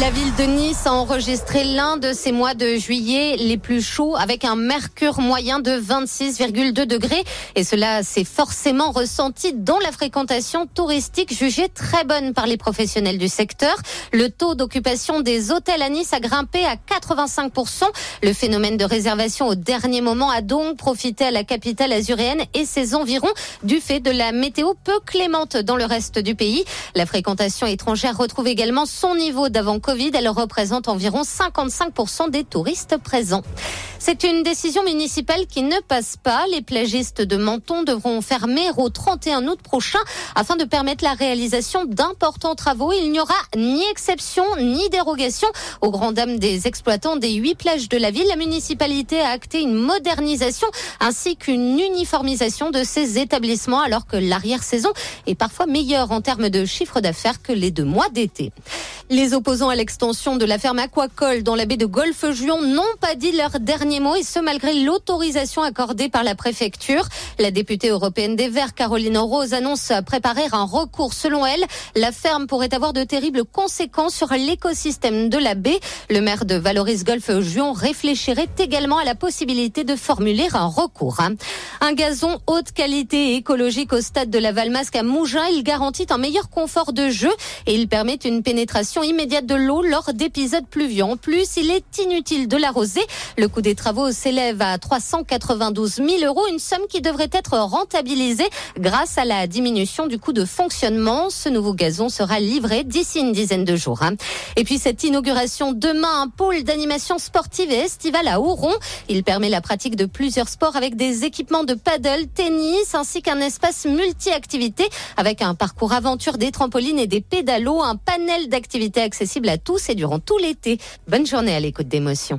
La ville de Nice a enregistré l'un de ces mois de juillet les plus chauds avec un mercure moyen de 26,2 degrés. Et cela s'est forcément ressenti dans la fréquentation touristique jugée très bonne par les professionnels du secteur. Le taux d'occupation des hôtels à Nice a grimpé à 85%. Le phénomène de réservation au dernier moment a donc profité à la capitale azuréenne et ses environs du fait de la météo peu clémente dans le reste du pays. La fréquentation étrangère retrouve également son niveau d'avant Covid. Elle représente environ 55% des touristes présents. C'est une décision municipale qui ne passe pas. Les plagistes de Menton devront fermer au 31 août prochain afin de permettre la réalisation d'importants travaux. Il n'y aura ni exception ni dérogation aux grandes dames des exploitants des huit plages de la ville. La municipalité a acté une modernisation ainsi qu'une uniformisation de ces établissements alors que l'arrière-saison est parfois meilleure en termes de chiffre d'affaires que les deux mois d'été. Les opposants à l'extension de la ferme aquacole dans la baie de Golfe-Juan n'ont pas dit leur dernier mot et ce malgré l'autorisation accordée par la préfecture. La députée européenne des Verts, Caroline Rose, annonce préparer un recours. Selon elle, la ferme pourrait avoir de terribles conséquences sur l'écosystème de la baie. Le maire de Valoris Golfe-Juan réfléchirait également à la possibilité de formuler un recours. Un gazon haute qualité et écologique au stade de la Valmasque à Mougins. Il garantit un meilleur confort de jeu et il permet une pénétration immédiate de l'eau lors d'épisodes pluvieux. En plus, il est inutile de l'arroser. Le coût des travaux s'élève à 392 000 euros, une somme qui devrait être rentabilisée grâce à la diminution du coût de fonctionnement. Ce nouveau gazon sera livré d'ici une dizaine de jours. Hein. Et puis cette inauguration demain, un pôle d'animation sportive et estivale à Ouron. Il permet la pratique de plusieurs sports avec des équipements de paddle, tennis ainsi qu'un espace multi-activités avec un parcours aventure des trampolines et des pédalos, un panel d'activités accessible à tous et durant tout l'été. Bonne journée à l'écoute d'émotions.